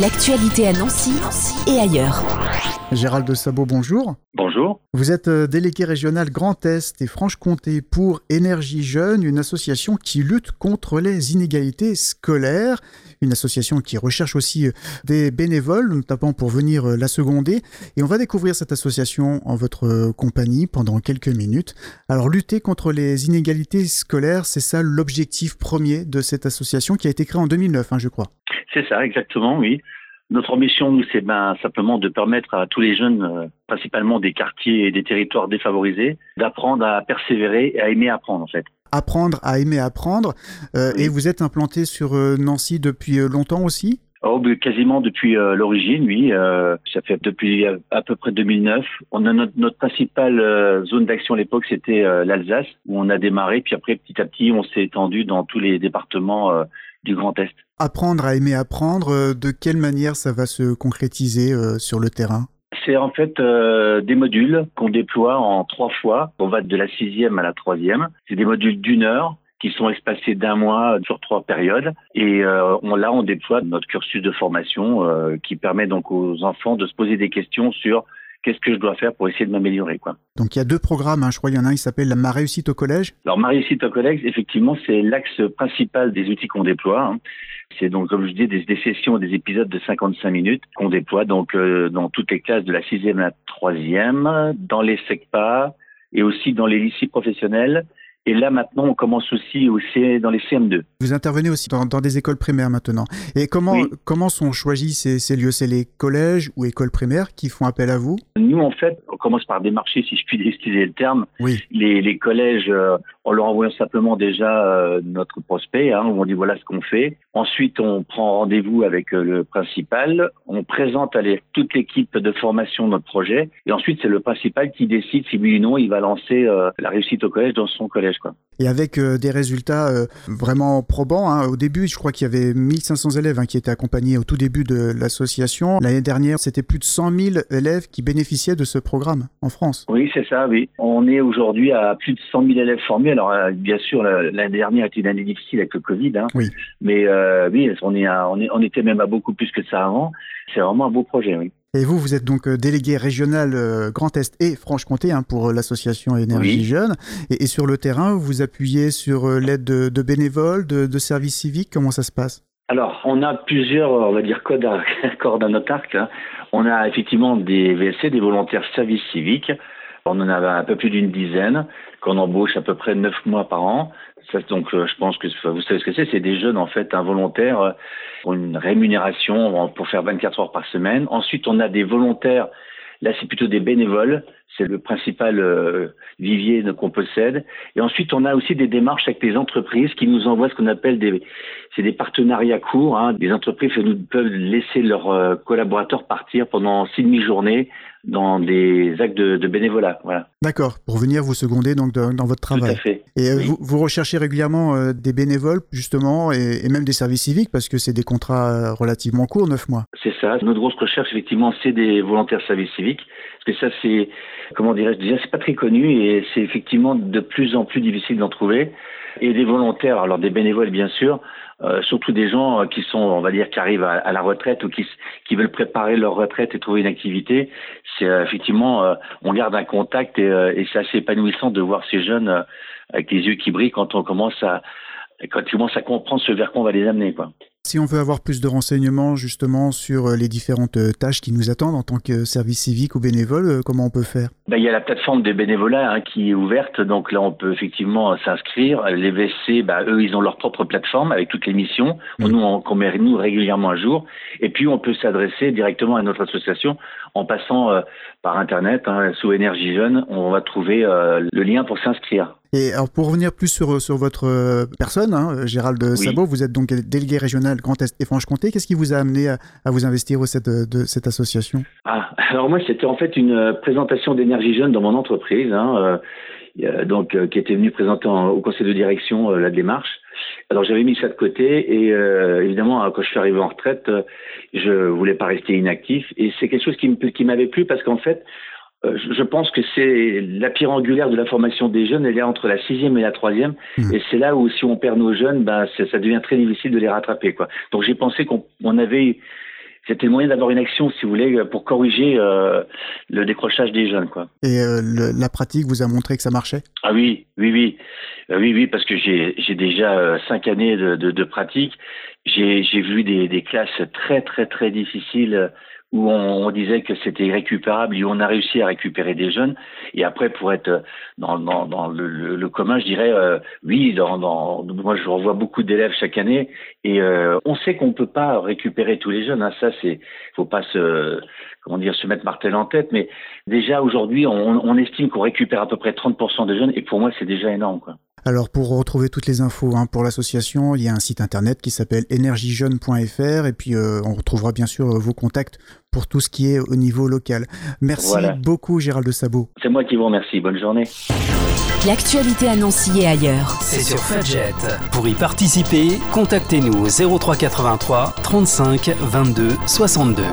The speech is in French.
L'actualité à Nancy, et ailleurs. Gérald de Sabot, bonjour. Bonjour. Vous êtes euh, délégué régional Grand Est et Franche-Comté pour Énergie Jeune, une association qui lutte contre les inégalités scolaires, une association qui recherche aussi euh, des bénévoles, notamment pour venir euh, la seconder. Et on va découvrir cette association en votre compagnie pendant quelques minutes. Alors lutter contre les inégalités scolaires, c'est ça l'objectif premier de cette association qui a été créée en 2009, hein, je crois. C'est ça, exactement, oui. Notre ambition, nous, c'est ben, simplement de permettre à tous les jeunes, euh, principalement des quartiers et des territoires défavorisés, d'apprendre à persévérer et à aimer apprendre, en fait. Apprendre à aimer apprendre. Euh, Et vous êtes implanté sur euh, Nancy depuis longtemps aussi? Oh, quasiment depuis l'origine, oui. ça fait depuis à, peu près 2009. On a notre, notre principale zone d'action à l'époque, c'était l'Alsace, où on a démarré. Puis après, petit à petit, on s'est étendu dans tous les départements du Grand Est. Apprendre à aimer apprendre, euh, de quelle manière ça va se concrétiser euh, sur le terrain? C'est en fait euh, des modules qu'on déploie en trois fois. On va de la sixième à la troisième. C'est des modules d'une heure qui sont espacés d'un mois sur trois périodes. Et on, là, on déploie notre cursus de formation qui permet donc aux enfants de se poser des questions sur qu'est-ce que je dois faire pour essayer de m'améliorer quoi. Donc il y a deux programmes, hein. je crois il y en a un qui s'appelle Ma réussite au collège. Alors Ma réussite au collège, effectivement, c'est l'axe principal des outils qu'on déploie. Hein. C'est donc, comme je dis, des, des, sessions, des épisodes de 55 minutes qu'on déploie donc euh, dans toutes les classes de la sixième à la troisième, dans les SECPA et aussi dans les lycées professionnels et là, maintenant, on commence aussi dans les CM2. Vous intervenez aussi dans, des écoles primaires maintenant. Et comment, comment sont choisis ces, ces lieux? C'est les collèges ou écoles primaires qui font appel à vous? Nous, en fait, on commence par démarcher, si je puis utiliser le terme, oui. les, les collèges euh, en leur envoyant simplement déjà euh, notre prospect, hein, où on dit voilà ce qu'on fait. Ensuite, on prend rendez-vous avec euh, le principal, on présente à toute l'équipe de formation notre projet, et ensuite c'est le principal qui décide si oui ou non il va lancer la réussite au collège dans son collège. Et avec euh, des résultats euh, vraiment probants. Hein. Au début, je crois qu'il y avait 1500 élèves hein, qui étaient accompagnés au tout début de l'association. L'année dernière, c'était plus de 100 000 élèves qui bénéficiaient de ce programme en France. Oui, c'est ça, oui. On est aujourd'hui à plus de 100 000 élèves formés. Alors, euh, bien sûr, l'année dernière était une année difficile avec le Covid. Hein. Oui. Mais oui, on, est on, est, on était même à beaucoup plus que ça avant. C'est vraiment un beau projet, oui. Et vous, vous êtes donc euh, délégué régional euh, Grand Est et Franche-Comté hein, pour euh, l'association Énergie Jeune. Et, sur le terrain, vous appuyez sur l'aide de, bénévoles, de, services civiques. Comment ça se passe? Alors, on a plusieurs, on va dire, codes à, cordes à notre arc. Hein. On a effectivement des VSC, des volontaires services civiques. On en a un peu plus d'une dizaine qu'on embauche à peu près neuf mois par an. Ça, donc, euh, je pense que vous savez ce que c'est. C'est des jeunes en fait involontaires euh, pour une rémunération pour faire 24 heures par semaine. Ensuite, on a des volontaires. Là, c'est plutôt des bénévoles. C'est le principal euh, vivier qu'on possède. Et ensuite, on a aussi des démarches avec des entreprises qui nous envoient ce qu'on appelle des, c'est des partenariats courts. Hein. Des entreprises peuvent laisser leurs collaborateurs partir pendant six demi-journées dans des actes de, bénévolat. Voilà. D'accord, pour venir vous seconder donc dans, votre travail. Tout à fait. Et euh, vous, vous, recherchez régulièrement euh, des bénévoles justement et, et, même des services civiques parce que c'est des contrats euh, relativement courts, neuf mois. C'est ça. Notre grosse recherche effectivement, c'est des volontaires services civiques que ça c'est comment dirais-je déjà c'est pas très connu et c'est effectivement de plus en plus difficile d'en trouver et des volontaires, alors des bénévoles bien sûr, euh, surtout des gens euh, qui sont, on va dire, qui arrivent à, la retraite ou qui, qui veulent préparer leur retraite et trouver une activité. C'est euh, effectivement, on garde un contact et, et c'est assez épanouissant de voir ces jeunes avec les yeux qui brillent quand on commence à quand on commence à comprendre ce vers quoi on va les amener, quoi. Si on veut avoir plus de renseignements justement sur euh, les différentes euh, tâches qui nous attendent en tant que service civique ou bénévole, euh, comment on peut faire? Ben, Il y a la plateforme des bénévolats hein, qui est ouverte, donc là on peut effectivement s'inscrire. Les VSC, ben, eux, ils ont leur propre plateforme avec toutes les missions, nous on, met nous régulièrement à jour, et puis on peut s'adresser directement à notre association en passant par Internet, hein, sous Énergie Jeune, on va trouver le lien pour s'inscrire. Et alors pour revenir plus sur, sur votre personne, hein, Gérald Sabot, vous êtes donc délégué régional Grand Est et Franche-Comté. Qu'est-ce qui vous a amené à, vous investir au sein de, cette association? Ah, Alors moi, c'était en fait une euh, présentation d'énergie jeune dans mon entreprise, hein, euh, donc euh, qui était venu présenter au conseil de direction la démarche. Alors j'avais mis ça de côté et évidemment quand je suis arrivé en retraite, je voulais pas rester inactif et c'est quelque chose qui m'avait plu parce qu'en fait euh, je pense que c'est la pierre angulaire de la formation des jeunes, elle est entre la sixième et la troisième, mmh. et c'est là où si on perd nos jeunes, ben ça devient très difficile de les rattraper, quoi. Donc j'ai pensé qu'on avait c'était le moyen d'avoir une action, si vous voulez, pour corriger euh, le décrochage des jeunes. Quoi. Et euh, la pratique vous a montré que ça marchait? Ah oui, oui, oui. Euh, oui, oui, parce que j'ai déjà cinq années de, de, de pratique. J'ai vu des, des, classes très, très, très difficiles où on, disait que c'était irrécupérable et où on a réussi à récupérer des jeunes. Et après, pour être dans, dans, dans le, le, commun, je dirais euh, oui. Dans, dans, moi, je revois beaucoup d'élèves chaque année et euh, on sait qu'on ne peut pas récupérer tous les jeunes. Hein. Ça, c'est faut pas se comment dire se mettre martel en tête. Mais déjà aujourd'hui, on, on estime qu'on récupère à peu près 30% des jeunes et pour moi, c'est déjà énorme. Quoi. Alors pour retrouver toutes les infos hein, pour l'association, il y a un site internet qui s'appelle énergiejeune.fr et puis euh, on retrouvera bien sûr euh, vos contacts pour tout ce qui est au niveau local. Merci beaucoup Gérald de Sabot. C'est moi qui vous remercie. Bonne journée. L'actualité à Nancy et ailleurs. C'est sur Fudget. Pour y participer, contactez-nous au 0383 35 22 62.